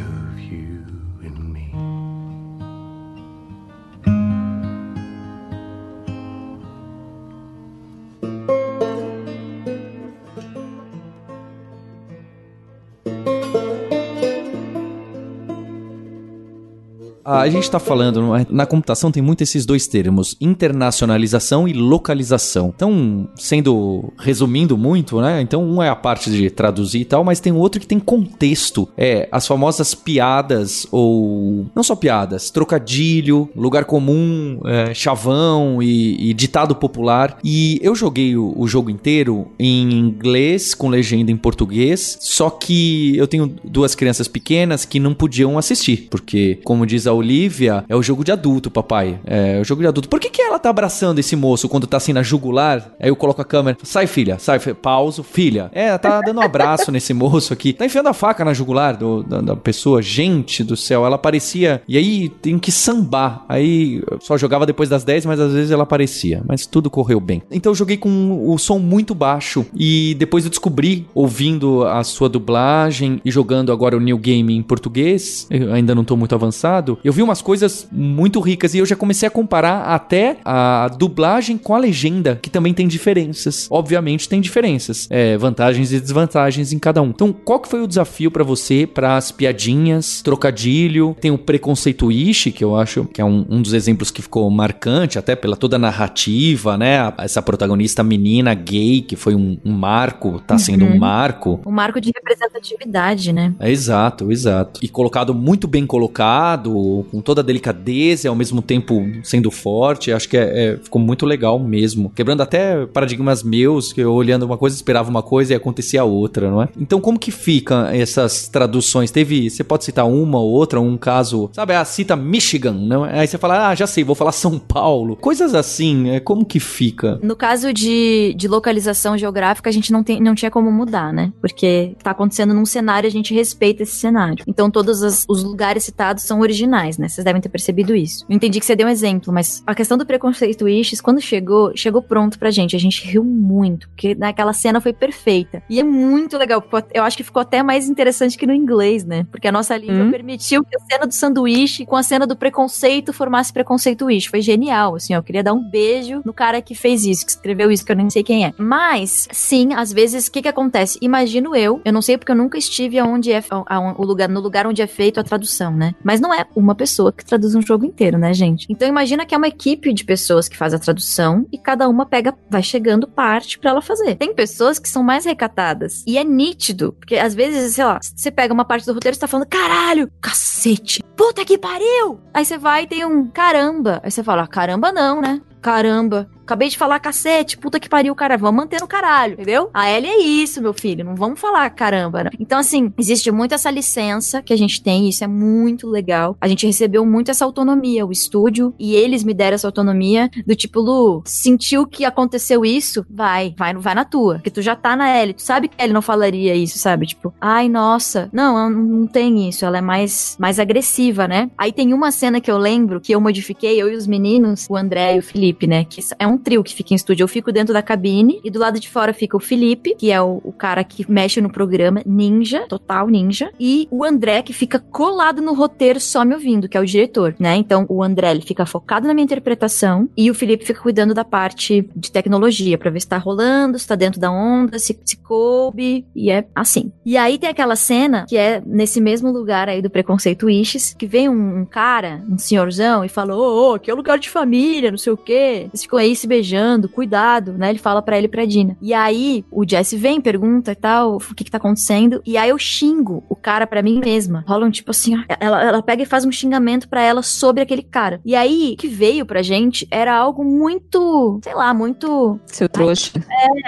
a gente tá falando, na computação tem muito esses dois termos, internacionalização e localização. Então, sendo, resumindo muito, né? Então, um é a parte de traduzir e tal, mas tem outro que tem contexto. É, as famosas piadas, ou, não só piadas, trocadilho, lugar comum, é, chavão e, e ditado popular. E eu joguei o, o jogo inteiro em inglês, com legenda em português, só que eu tenho duas crianças pequenas que não podiam assistir, porque, como diz a Olivia, é o jogo de adulto, papai. É o jogo de adulto. Por que, que ela tá abraçando esse moço quando tá assim na jugular? Aí eu coloco a câmera, sai filha, sai, fi- pauso, filha. É, tá dando um abraço [laughs] nesse moço aqui. Tá enfiando a faca na jugular do- da, da pessoa. Gente do céu, ela parecia. E aí tem que sambar. Aí só jogava depois das 10, mas às vezes ela aparecia. Mas tudo correu bem. Então eu joguei com o som muito baixo. E depois eu descobri, ouvindo a sua dublagem e jogando agora o New Game em português, eu ainda não tô muito avançado, eu vi umas coisas muito ricas e eu já comecei a comparar até a dublagem com a legenda, que também tem diferenças. Obviamente tem diferenças, é, vantagens e desvantagens em cada um. Então, qual que foi o desafio pra você para as piadinhas, trocadilho? Tem o preconceito ishi, que eu acho que é um, um dos exemplos que ficou marcante, até pela toda a narrativa, né? Essa protagonista menina gay, que foi um, um marco, tá sendo um marco.
Um marco de representatividade, né?
É, exato, exato. E colocado muito bem colocado, com toda a delicadeza e ao mesmo tempo sendo forte. Acho que é- é- ficou muito legal mesmo. Quebrando até paradigmas meus, que eu olhando uma coisa esperava uma coisa e acontecia outra, não é? Então, como que ficam essas traduções? Teve. Você pode citar uma ou outra, um caso. Sabe, a cita Michigan, não é? Aí você fala, ah, já sei, vou falar São Paulo. Coisas assim, é, como que fica?
No caso de, de localização geográfica, a gente não, tem, não tinha como mudar, né? Porque tá acontecendo num cenário, a gente respeita esse cenário. Então, todos os lugares citados são originais, né? Vocês devem ter percebido isso. Eu entendi que você deu um exemplo, mas a questão do preconceito Ishes, quando chegou, chegou pronto pra gente. A gente riu muito, porque naquela cena foi perfeita. E é muito legal. Eu acho que ficou até mais interessante que no inglês, né? Porque a nossa língua
Hum.
permitiu que a cena do sanduíche com a cena do preconceito formasse preconceito Ish. Foi genial, assim, ó. Eu queria dar um beijo no cara que fez isso, que escreveu isso, que eu nem sei quem é. Mas, sim, às vezes, o que que acontece? Imagino eu, eu não sei porque eu nunca estive aonde é, a- o lugar, no lugar onde é feito a tradução, né? Mas não é uma pessoa que traduz um jogo inteiro, né, gente? Então imagina que é uma equipe de pessoas que faz a tradução e cada uma pega, vai chegando parte pra ela fazer. Tem pessoas que são mais recatadas e é nítido, porque às vezes, sei lá, você pega uma parte do roteiro e tá falando, caralho, cacete, puta que pariu! Aí você vai e tem um caramba. Aí você fala, "Ah, caramba não, né? Caramba. Acabei de falar cacete, puta que pariu, cara. Vamos manter no caralho, entendeu? A Ellie é isso, meu filho. Não vamos falar caramba. Né? Então, assim, existe muito essa licença que a gente tem, isso é muito legal. A gente recebeu muito essa autonomia, o estúdio, e eles me deram essa autonomia do tipo, Lu, sentiu que aconteceu isso? Vai, vai, vai na tua. Porque tu já tá na Ellie, tu sabe que a Ellie não falaria isso, sabe? Tipo, ai, nossa. Não, não, não tem isso. Ela é mais, mais agressiva, né? Aí tem uma cena que eu lembro que eu modifiquei, eu e os meninos, o André e o Felipe, né? Que é um um trio que fica em estúdio. Eu fico dentro da cabine e do lado de fora fica o Felipe, que é o, o cara que mexe no programa, ninja, total ninja, e o André, que fica colado no roteiro só me ouvindo, que é o diretor, né? Então o André ele fica focado na minha interpretação e o Felipe fica cuidando da parte de tecnologia pra ver se tá rolando, se tá dentro da onda, se, se coube, e é assim. E aí tem aquela cena que é nesse mesmo lugar aí do preconceito Wishes, que vem um, um cara, um senhorzão, e fala: Ô, ô, aqui é lugar de família, não sei o quê. Eles ficam aí se beijando, cuidado, né? Ele fala pra ele e pra Dina. E aí o Jesse vem, pergunta e tal, o que que tá acontecendo, e aí eu xingo o cara pra mim mesma. Rola um tipo assim, ó, ela, ela pega e faz um xingamento pra ela sobre aquele cara. E aí, o que veio pra gente era algo muito, sei lá, muito
Seu trouxa.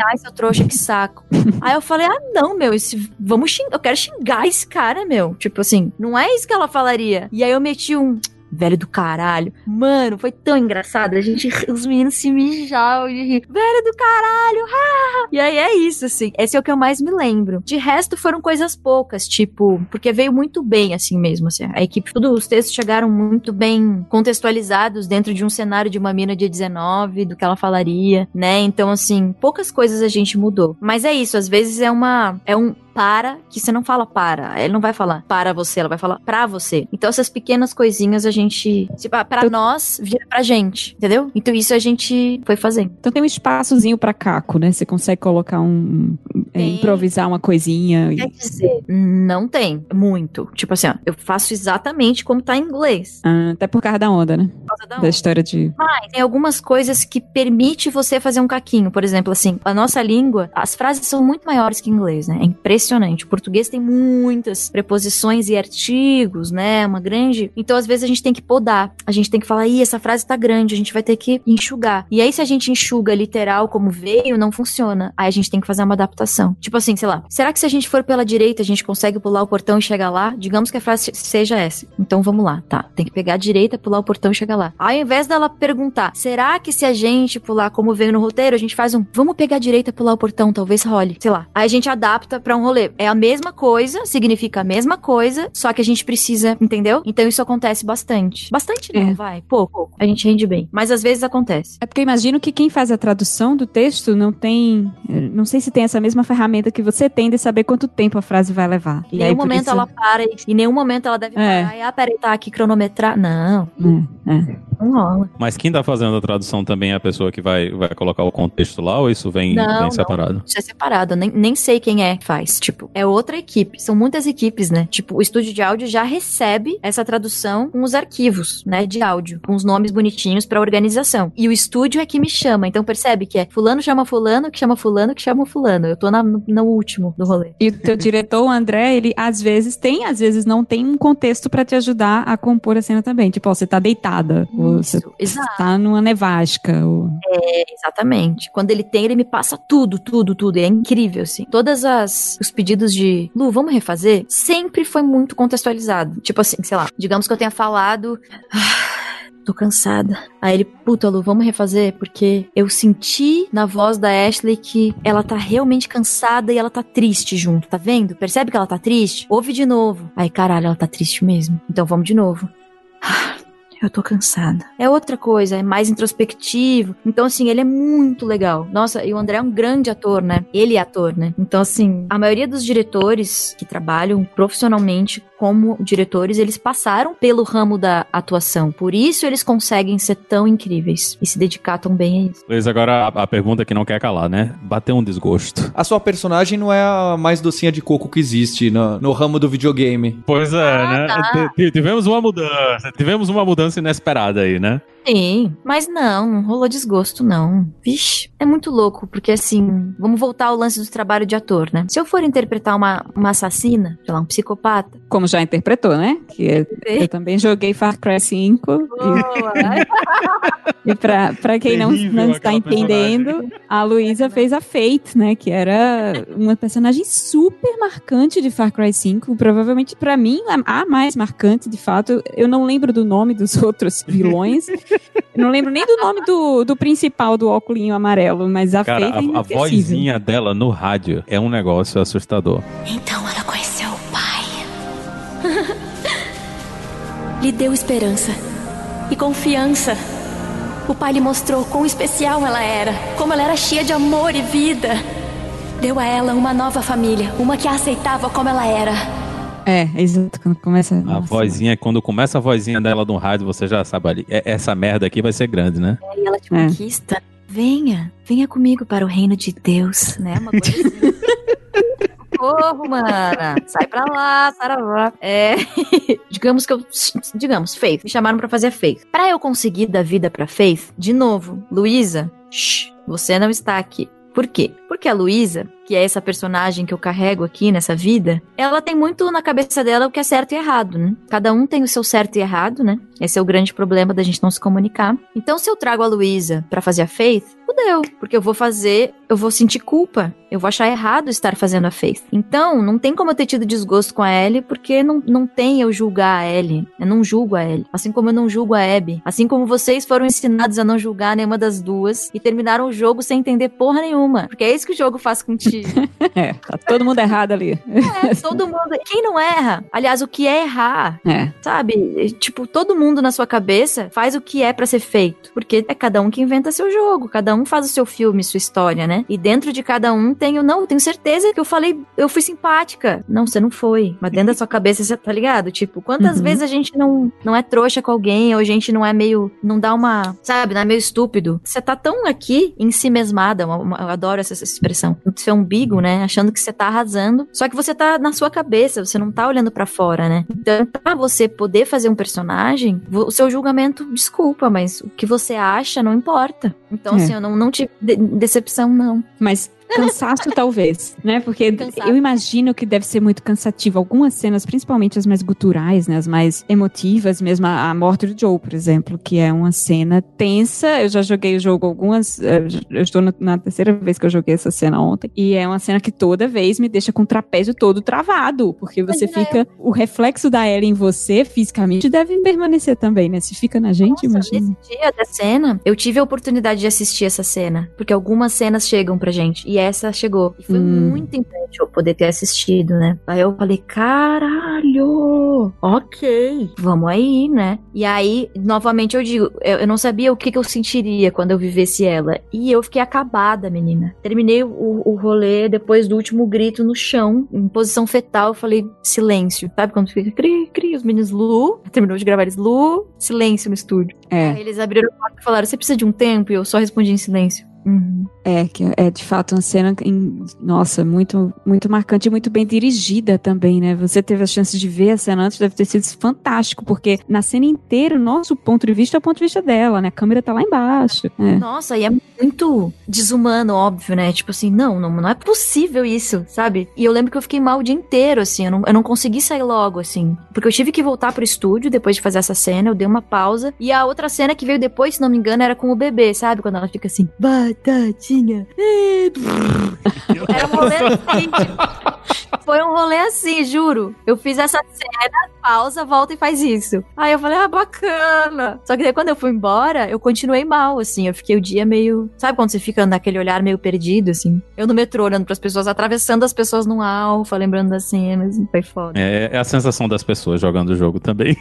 Ai, seu trouxa, que saco. [laughs] Aí eu falei, ah, não, meu, esse, vamos xingar, eu quero xingar esse cara, meu. Tipo assim, não é isso que ela falaria. E aí eu meti um. Velho do caralho. Mano, foi tão engraçado. A gente, os meninos se mijavam de rir. Velho do caralho! E aí é isso, assim. Esse é o que eu mais me lembro. De resto, foram coisas poucas, tipo, porque veio muito bem, assim mesmo. Assim, a equipe, todos os textos chegaram muito bem contextualizados dentro de um cenário de uma mina de 19, do que ela falaria, né? Então, assim, poucas coisas a gente mudou. Mas é isso, às vezes é uma. É um para que você não fala para. Ele não vai falar para você, ela vai falar pra você. Então essas pequenas coisinhas a gente, tipo, ah, pra nós, vira pra gente, entendeu? Então isso a gente foi fazendo.
Então tem um espaçozinho pra caco, né? Você consegue colocar um. é, improvisar uma coisinha. e-
Quer dizer, não tem muito. Tipo assim, ó, eu faço exatamente como tá em inglês.
Ah, até por causa da onda, né?
Por causa da
Da
onda.
história de.
Mas tem algumas coisas que permite você fazer um caquinho. Por exemplo, assim, a nossa língua, as frases são muito maiores que em inglês, né? É impressionante. O português tem muitas preposições e artigos, né? Uma grande. Então, às vezes, a gente tem que podar. A gente tem que falar, ih, essa frase tá grande, a gente vai ter que enxugar. E aí, se a gente enxuga literal como veio, não funciona. Aí a gente tem que fazer uma adaptação. Tipo assim, sei lá, será que se a gente for pela direita, a gente consegue pular o portão e chegar lá? Digamos que a frase seja essa. Então vamos lá, tá? Tem que pegar a direita, pular o portão e chegar lá. Ao invés dela perguntar, será que se a gente pular como veio no roteiro, a gente faz um, vamos pegar a direita, pular o portão, talvez role, sei lá. Aí a gente adapta pra um rolê. É a mesma coisa, significa a mesma coisa, só que a gente precisa, entendeu? Então isso acontece bastante. Bastante não,
É.
vai. Pouco. A gente rende bem. Mas às vezes acontece.
É porque eu imagino que quem faz a tradução do texto não tem. Não sei se tem essa mesma ferramenta que você tem de saber quanto tempo a frase vai levar.
Em
E aí,
nenhum momento
isso-
ela para, e em nenhum momento ela deve
É.
parar e, ah, peraí, tá aqui cronometrar. Não,
É, é.
não rola.
Mas quem tá fazendo a tradução também é a pessoa que vai, vai colocar o contexto lá ou isso vem,
Não,
vem
não.
separado?
Isso é separado, nem, nem sei quem é que faz. Tipo, é outra equipe. São muitas equipes, né? Tipo, o estúdio de áudio já recebe essa tradução com os arquivos, né? De áudio, com os nomes bonitinhos pra organização. E o estúdio é que me chama. Então percebe que é fulano chama fulano, que chama fulano, que chama fulano. Eu tô na- no, no último do rolê.
E o teu [laughs] diretor, o André, ele às vezes tem, às vezes não tem um contexto pra te ajudar a compor a cena também. Tipo, ó, você tá deitada, ou você
Isso, exato.
tá numa nevasca, ou...
É, exatamente. Quando ele tem, ele me passa tudo, tudo, tudo. E é incrível, assim. Todas as os pedidos de Lu, vamos refazer, sempre foi muito contextualizado. Tipo assim, sei lá, digamos que eu tenha falado. "Ah, Tô cansada. Aí ele, puta, Lu, vamos refazer? Porque eu senti na voz da Ashley que ela tá realmente cansada e ela tá triste junto, tá vendo? Percebe que ela tá triste? Ouve de novo. Aí, caralho, ela tá triste mesmo. Então vamos de novo. "Ah, Eu tô cansada. É outra coisa, é mais introspectivo. Então, assim, ele é muito legal. Nossa, e o André é um grande ator, né? Ele é ator, né? Então, assim, a maioria dos diretores que trabalham profissionalmente como diretores, eles passaram pelo ramo da atuação. Por isso eles conseguem ser tão incríveis e se dedicar tão bem a isso.
Luiz, agora a, a pergunta que não quer calar, né? Bateu um desgosto.
A sua personagem não é a mais docinha de coco que existe no, no ramo do videogame.
Pois é, né?
tá.
Tivemos uma mudança. Tivemos uma mudança inesperada aí, né?
Sim, mas não, não rolou desgosto, não. Vixe, é muito louco, porque assim, vamos voltar ao lance do trabalho de ator, né? Se eu for interpretar uma, uma assassina, sei lá, um psicopata.
Como já interpretou, né? Que eu, eu também joguei Far Cry 5. E, [laughs] e pra, pra quem não,
Terrível
não está entendendo, a Luísa fez a Fate, né? Que era uma personagem super marcante de Far Cry 5. Provavelmente, pra mim, a mais marcante, de fato. Eu não lembro do nome dos [laughs] outros vilões. Não lembro nem do nome do, do principal do óculos amarelo, mas a
Cara,
Fate é
a, vozinha dela no rádio é um negócio assustador.
Então ela conheceu o pai. [laughs]
Lhe deu esperança e confiança.
O pai lhe mostrou quão especial ela era, como ela era cheia de amor e vida. Deu a ela uma nova família, uma que a aceitava como ela era.
É, exato, quando começa...
A
nossa.
vozinha, quando começa a vozinha dela no rádio, você já sabe ali. é- Essa merda aqui vai ser grande, né?
E ela te
É.
conquista. Venha, venha comigo para o reino de Deus, né? Uma coisa assim. [laughs] Socorro, mana. Sai pra lá, saravá. É. [laughs] digamos que eu. Digamos, Faith. Me chamaram pra fazer a Faith. Pra eu conseguir dar vida pra Faith, de novo, Luísa, shh, você não está aqui. Por quê? Porque a Luísa, que é essa personagem que eu carrego aqui nessa vida, ela tem muito na cabeça dela o que é certo e errado, né? Cada um tem o seu certo e errado, né? Esse é o grande problema da gente não se comunicar. Então, se eu trago a Luísa pra fazer a Faith, fudeu. Porque eu vou fazer, eu vou sentir culpa. Eu vou achar errado estar fazendo a Faith. Então, não tem como eu ter tido desgosto com a Ellie, porque não, não tem eu julgar a Ellie. Eu não julgo a Ellie. Assim como eu não julgo a Abby. Assim como vocês foram ensinados a não julgar nenhuma das duas e terminaram o jogo sem entender porra nenhuma. Porque é isso que o jogo faz contigo. [laughs]
É, tá todo mundo errado ali.
é, todo mundo. Quem não erra? Aliás, o que é errar?
É.
Sabe? Tipo, todo mundo na sua cabeça faz o que é pra ser feito. Porque é cada um que inventa seu jogo, cada um faz o seu filme, sua história, né? E dentro de cada um tem o não, tenho certeza que eu falei, eu fui simpática. Não, você não foi. Mas dentro da sua cabeça você tá ligado? Tipo, quantas
Uhum.
vezes a gente não, não é trouxa com alguém, ou a gente não é meio. não dá uma. Sabe, não é meio estúpido. Você tá tão aqui em si mesmada, eu adoro essa, essa expressão. No seu umbigo, né? Achando que você tá arrasando. Só que você tá na sua cabeça, você não tá olhando pra fora, né? Então, pra você poder fazer um personagem, o seu julgamento, desculpa, mas o que você acha não importa. Então,
É.
assim, eu não, não tive de- decepção, não.
Mas cansaço talvez, né? Porque
Cansaço.
eu imagino que deve ser muito cansativo. Algumas cenas, principalmente as mais guturais, né? As mais emotivas, mesmo a, a morte do Joe, por exemplo, que é uma cena tensa. Eu já joguei o jogo algumas. eh, Eu estou na, na terceira vez que eu joguei essa cena ontem. E é uma cena que toda vez me deixa com o trapézio todo travado. Porque você
Imagina
fica. O reflexo da Ellie em você, fisicamente, deve permanecer também, né? Se fica na gente,
Nossa,
imagina.
nesse dia da cena, eu tive a oportunidade de assistir essa cena. Porque algumas cenas chegam pra gente. E essa chegou. E foi
Hum.
muito importante eu poder ter assistido, né? Aí eu falei, caralho! Ok, vamos aí, né? E aí, novamente, eu digo, eu, eu não sabia o que, que eu sentiria quando eu vivesse ela. E eu fiquei acabada, menina. Terminei o, o rolê depois do último grito no chão, em posição fetal. Eu falei, silêncio. Sabe quando fica cri, cri, os meninos Lu? Terminou de gravar eles, Lu, silêncio no estúdio.
É.
Aí eles abriram a porta e falaram: Você precisa de um tempo? E eu só respondi em silêncio. Uhum.
É, que é de fato uma cena, em- nossa, muito, muito marcante e muito bem dirigida também, né? Você teve a chance de ver a cena antes, deve ter sido fantástico, porque na cena inteira, o nosso ponto de vista é o ponto de vista dela, né? A câmera tá lá embaixo. É.
Nossa, e é muito desumano, óbvio, né? Tipo assim, não, não, não é possível isso, sabe? E eu lembro que eu fiquei mal o dia inteiro, assim, eu não, eu não consegui sair logo, assim. Porque eu tive que voltar pro estúdio depois de fazer essa cena, eu dei uma pausa. E a outra cena que veio depois, se não me engano, era com o bebê, sabe? Quando ela fica assim, batatinha. Brrr." Era um rolê assim. Foi um rolê assim, juro. Eu fiz essa cena, pausa, volta e faz isso. Aí eu falei, ah, bacana. Só que daí quando eu fui embora, eu continuei mal, assim. Eu fiquei o dia meio. Sabe quando você fica naquele olhar meio perdido, assim? Eu no metrô olhando pras pessoas, atravessando as pessoas no alfa, lembrando das cenas. Foi foda.
É, é a sensação das pessoas jogando o jogo também.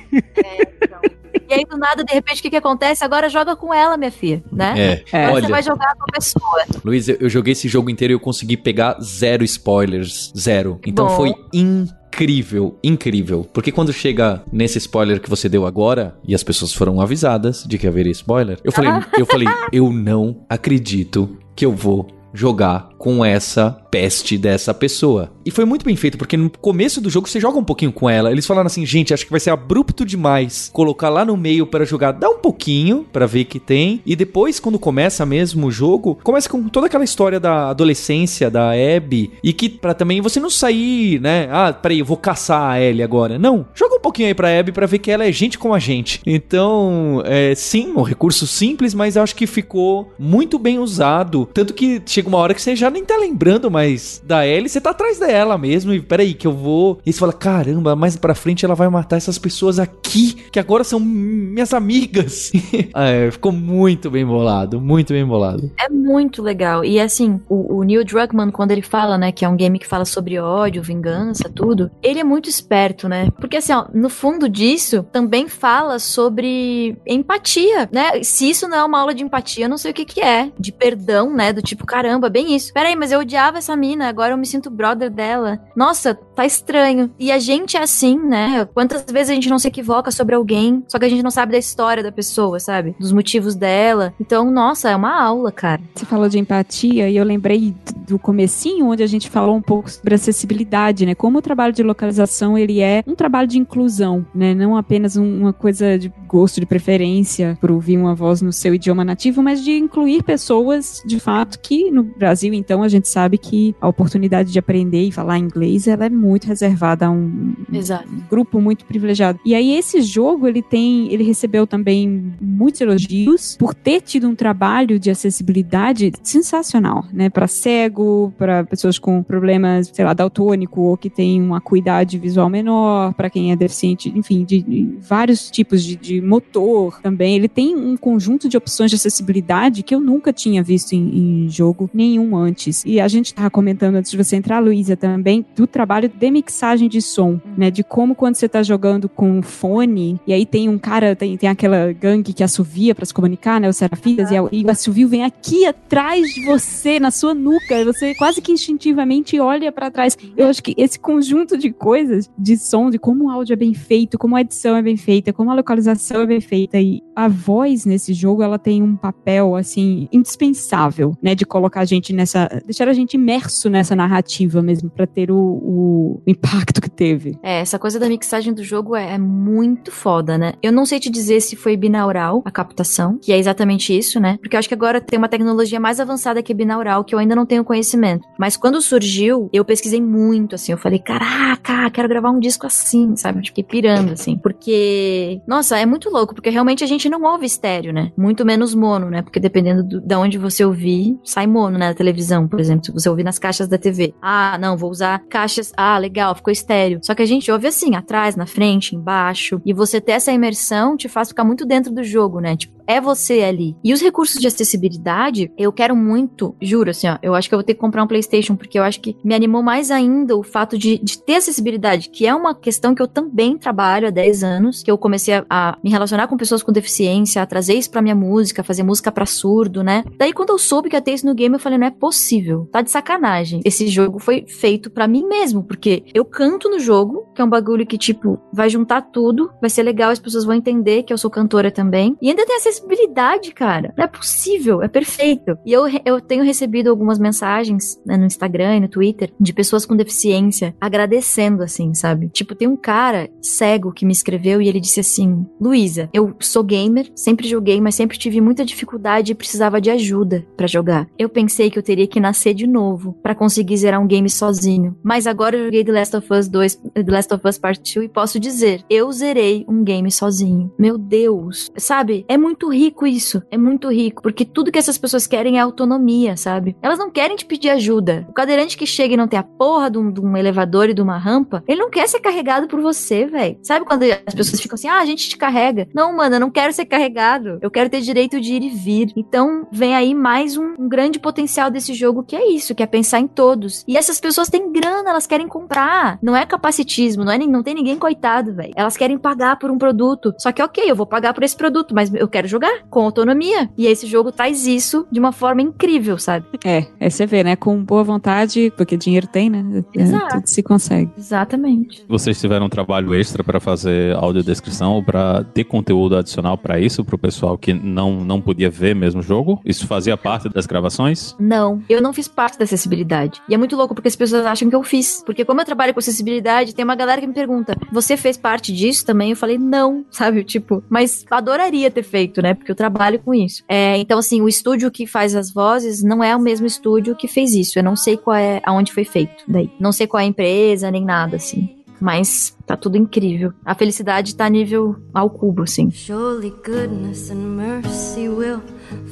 E aí, do nada, de repente, o que, que acontece? Agora joga com ela, minha filha, né?
É,
É.
Agora você
olha,
vai jogar com a pessoa.
Luiz, eu, eu joguei esse jogo inteiro e eu consegui pegar zero spoilers. Zero. Então
Bom.
foi incrível, incrível. Porque quando chega nesse spoiler que você deu agora, e as pessoas foram avisadas de que haveria spoiler, eu falei, eu falei, eu não acredito que eu vou jogar com essa peste dessa pessoa. E foi muito bem feito, porque no começo do jogo você joga um pouquinho com ela. Eles falaram assim, gente, acho que vai ser abrupto demais colocar lá no meio para jogar, dá um pouquinho para ver que tem. E depois, quando começa mesmo o jogo, começa com toda aquela história da adolescência da Abby e que para também você não sair, né? Ah, peraí, eu vou caçar a Ellie agora. Não, joga um pouquinho aí pra Abby pra ver que ela é gente como a gente. Então, é, sim, um recurso simples, mas acho que ficou muito bem usado. Tanto que chega uma hora que você já nem tá lembrando mais da Ellie, você tá atrás dela mesmo. E peraí, que eu vou. E você fala: caramba, mais pra frente ela vai matar essas pessoas aqui, que agora são minhas amigas. [laughs] é, ficou muito bem bolado, muito bem bolado.
É muito legal. E assim, o, o Neil Druckmann, quando ele fala, né, que é um game que fala sobre ódio, vingança, tudo, ele é muito esperto, né? Porque assim, ó, no fundo disso, também fala sobre empatia, né? Se isso não é uma aula de empatia, eu não sei o que que é. De perdão, né? Do tipo, caramba, bem isso. Peraí, mas eu odiava essa mina, agora eu me sinto brother dela. Nossa, tá estranho. E a gente é assim, né? Quantas vezes a gente não se equivoca sobre alguém, só que a gente não sabe da história da pessoa, sabe? Dos motivos dela. Então, nossa, é uma aula, cara.
Você falou de empatia e eu lembrei do comecinho onde a gente falou um pouco sobre acessibilidade, né? Como o trabalho de localização ele é um trabalho de inclusão, né? Não apenas um, uma coisa de gosto, de preferência por ouvir uma voz no seu idioma nativo, mas de incluir pessoas, de fato, que no Brasil, então, a gente sabe que a oportunidade de aprender e falar inglês, ela é muito reservada a um, um grupo muito privilegiado. E aí esse jogo, ele tem, ele recebeu também muitos elogios por ter tido um trabalho de acessibilidade sensacional, né? Para cego, para pessoas com problemas, sei lá, daltônico ou que tem uma acuidade visual menor, para quem é deficiente, enfim, de, de vários tipos de, de motor também. Ele tem um conjunto de opções de acessibilidade que eu nunca tinha visto em, em jogo nenhum antes. E a gente tava comentando antes de você entrar, Luísa, também do trabalho de mixagem de som, né? De como quando você tá jogando com fone, e aí tem um cara, tem, tem aquela gangue que assovia para se comunicar, né? Os serafitas, e, a- e o assovio vem aqui atrás de você, na sua nuca, e você quase que instintivamente olha para trás. Eu acho que esse conjunto de coisas, de som, de como o áudio é bem feito, como a edição é bem feita, como a localização é bem feita, e a voz nesse jogo, ela tem um papel, assim, indispensável, né? De colocar a gente nessa. Deixar a gente imerso nessa narrativa mesmo, para ter o, o impacto que teve.
É, essa coisa da mixagem do jogo é, é muito foda, né? Eu não sei te dizer se foi binaural a captação, que é exatamente isso, né? Porque eu acho que agora tem uma tecnologia mais avançada que binaural, que eu ainda não tenho conhecimento. Mas quando surgiu, eu pesquisei muito, assim. Eu falei, caraca, quero gravar um disco assim, sabe? Eu Fiquei pirando, assim. Porque, nossa, é muito louco, porque realmente a gente não ouve estéreo, né? Muito menos mono, né? Porque dependendo do, da onde você ouvir, sai mono, né? Na televisão, por exemplo. Você ouvir nas caixas da TV. Ah, não, vou usar caixas. Ah, legal, ficou estéreo. Só que a gente ouve assim, atrás, na frente, embaixo. E você ter essa imersão te faz ficar muito dentro do jogo, né? Tipo, é você ali. E os recursos de acessibilidade, eu quero muito, juro, assim, ó, eu acho que eu vou ter que comprar um PlayStation, porque eu acho que me animou mais ainda o fato de, de ter acessibilidade, que é uma questão que eu também trabalho há 10 anos, que eu comecei a, a me relacionar com pessoas com deficiência, a trazer isso pra minha música, fazer música pra surdo, né? Daí quando eu soube que ia ter isso no game, eu falei, não é possível, tá de sacanagem. Esse jogo foi feito pra mim mesmo, porque eu canto no jogo, que é um bagulho que, tipo, vai juntar tudo, vai ser legal, as pessoas vão entender que eu sou cantora também. E ainda tem acessibilidade, cara. Não é possível, é perfeito. E eu, eu tenho recebido algumas mensagens né, no Instagram e no Twitter de pessoas com deficiência agradecendo, assim, sabe? Tipo, tem um cara cego que me escreveu e ele disse assim: Luísa, eu sou gamer, sempre joguei, mas sempre tive muita dificuldade e precisava de ajuda pra jogar. Eu pensei que eu teria que nascer de novo pra conseguir zerar um game sozinho. Mas agora eu joguei The Last of Us 2, The Last of Us Part 2 e posso dizer, eu zerei um game sozinho. Meu Deus. Sabe? É muito rico isso. É muito rico. Porque tudo que essas pessoas querem é autonomia, sabe? Elas não querem te pedir ajuda. O cadeirante que chega e não tem a porra de um, de um elevador e de uma rampa, ele não quer ser carregado por você, velho. Sabe quando as pessoas ficam assim, ah, a gente te carrega. Não, mano, eu não quero ser carregado. Eu quero ter direito de ir e vir. Então, vem aí mais um, um grande potencial desse jogo que é isso, que é pensar em todos. E essas pessoas têm grana, elas querem comprar. Não é capacitismo, não, é, nem- não tem ninguém coitado, velho. Elas querem pagar por um produto. Só que, ok, eu vou pagar por esse produto, mas eu quero jogar com autonomia. E esse jogo traz isso de uma forma incrível, sabe?
É, é você vê, né? Com boa vontade, porque dinheiro tem, né? É,
Exato.
tudo se consegue.
Exatamente.
Vocês tiveram um trabalho extra para fazer audiodescrição ou para ter conteúdo adicional para isso, para o pessoal que não, não podia ver mesmo o jogo? Isso fazia parte das gravações?
Não, eu não fiz parte da acessibilidade. E é muito louco porque as pessoas acham que eu fiz. Porque como eu trabalho com acessibilidade, tem uma galera que me pergunta: "Você fez parte disso também?" Eu falei: "Não", [laughs] sabe? Tipo, mas adoraria ter feito, né? Porque eu trabalho com isso. É, então assim, o estúdio que faz as vozes não é o mesmo estúdio que fez isso. Eu não sei qual é aonde foi feito daí. Não sei qual é a empresa nem nada assim. Mas tá tudo incrível. A felicidade tá nível ao cubo, assim.
Surely goodness and mercy will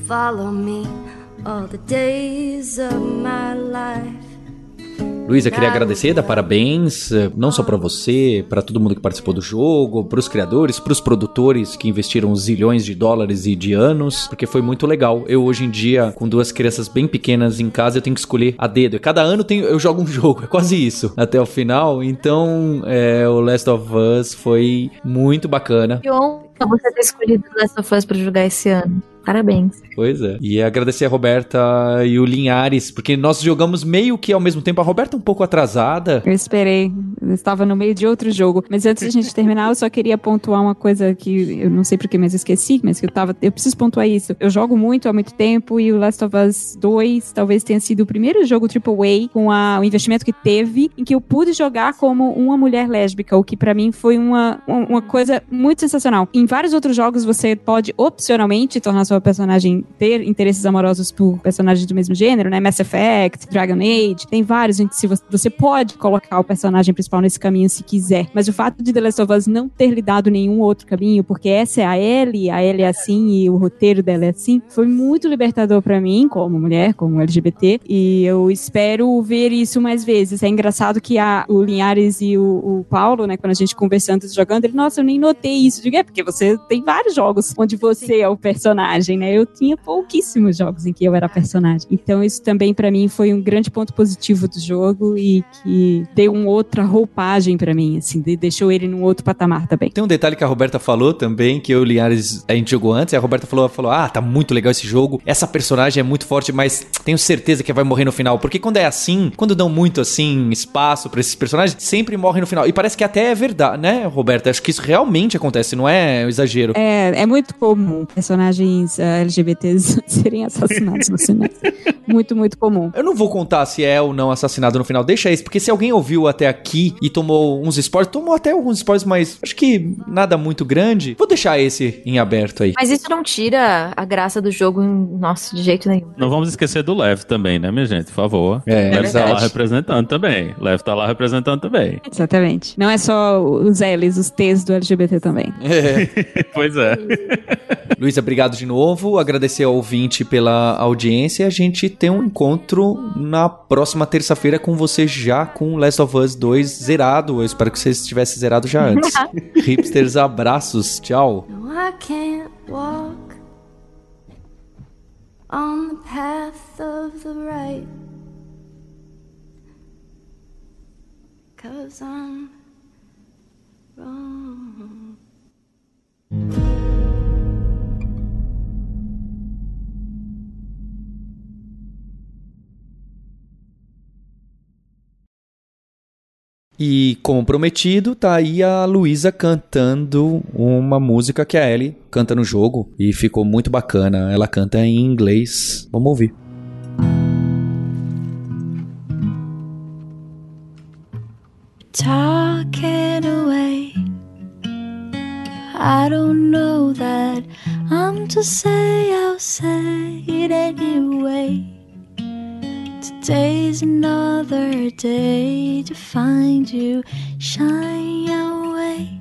follow me all the days of my life.
Luísa, queria agradecer, dar parabéns, eh, não só pra você, pra todo mundo que participou do jogo, pros criadores, pros produtores que investiram zilhões de dólares e de anos, porque foi muito legal. Eu hoje em dia, com duas crianças bem pequenas em casa, eu tenho que escolher a dedo. E Cada ano tem- eu jogo um [laughs] jogo, é quase isso, até o final. Então, é, o Last of Us foi muito bacana.
Que honra você ter escolhido Last of Us pra jogar esse ano. Parabéns.
Pois é. E agradecer a Roberta e o Linhares, porque nós jogamos meio que ao mesmo tempo. A Roberta um pouco atrasada.
Eu esperei. Eu estava no meio de outro jogo. Mas antes de a gente [laughs] terminar, eu só queria pontuar uma coisa que eu não sei porque, mas esqueci, mas que eu tava. Eu preciso pontuar isso. Eu jogo muito há muito tempo e o Last of Us 2 talvez tenha sido o primeiro jogo AAA com a, o investimento que teve, em que eu pude jogar como uma mulher lésbica, o que pra mim foi uma, um- uma coisa muito sensacional. Em vários outros jogos você pode opcionalmente tornar sua personagem ter interesses amorosos por personagens do mesmo gênero, né? Mass Effect, Dragon Age, tem vários em que se você, você pode colocar o personagem principal nesse caminho se quiser. Mas o fato de The Last of Us não ter lhe dado nenhum outro caminho, porque essa é a Ellie, a Ellie é assim e o roteiro dela é assim, foi muito libertador pra mim, como mulher, como LGBT, e eu espero ver isso mais vezes. É engraçado que a, o Linhares e o, o Paulo, né, quando a gente conversando, jogando, ele, nossa, eu nem notei isso. Eu Digo, é porque você tem vários jogos onde você é o personagem, né? Eu tinha pouquíssimos jogos em que eu era personagem. Então isso também pra mim foi um grande ponto positivo do jogo e que deu uma outra roupagem pra mim, assim, de- deixou ele num outro patamar também.
Tem um detalhe que a Roberta falou também, que eu e o Linhares a gente jogou antes, e a Roberta falou, falou: Ah, tá muito legal esse jogo, essa personagem é muito forte, mas tenho certeza que vai morrer no final. Porque quando é assim, quando dão muito assim espaço pra esses personagens, sempre morrem no final. E parece que até é verdade, né, Roberta? Acho que isso realmente acontece, não é um exagero.
É, é muito comum personagens ah, LGBTs [laughs] serem assassinados no cinema. muito, muito comum.
Eu não vou contar se é ou não assassinado no final, deixa isso, porque se alguém ouviu até aqui e tomou uns spoilers, tomou até alguns spoilers, mas acho que nada muito grande, vou deixar esse em aberto aí.
Mas isso não tira a graça do jogo, em- nossa, de jeito nenhum.
Não vamos esquecer do Lev também, né, minha gente? Por favor.
É,
Lev tá lá representando também. Lev tá lá representando também.
Exatamente. Não é só os L's, os T's do LGBT também. [laughs]
pois é.
Luísa, obrigado de novo. Agradecer ao ouvinte pela audiência. A gente tem um encontro na próxima terça-feira com você já com Last of Us 2 zerado. Eu espero que você estivesse zerado já antes. [laughs] Hipsters, abraços. Tchau.
No, I can't walk on the path of the right. Cause I'm wrong.
E como prometido, tá aí a Luísa cantando uma música que a Ellie canta no jogo e ficou muito bacana. Ela canta em inglês. Vamos ouvir.
talking away. I don't know that I'm to say, I'll say it anyway. Today's another day to find you shine away.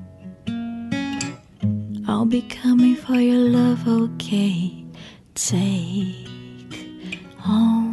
I'll be coming for your love, okay? Take on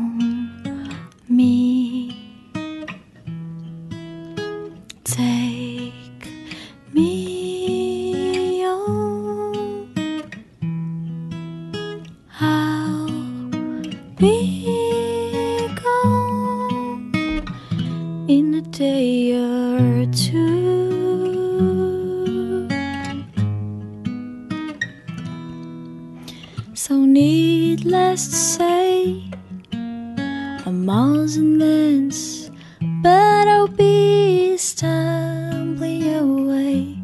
stumbling away.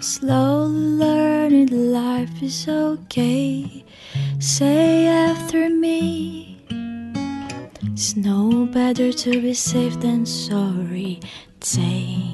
Slowly learning life is okay. Say after me, it's no better to be safe than sorry. Take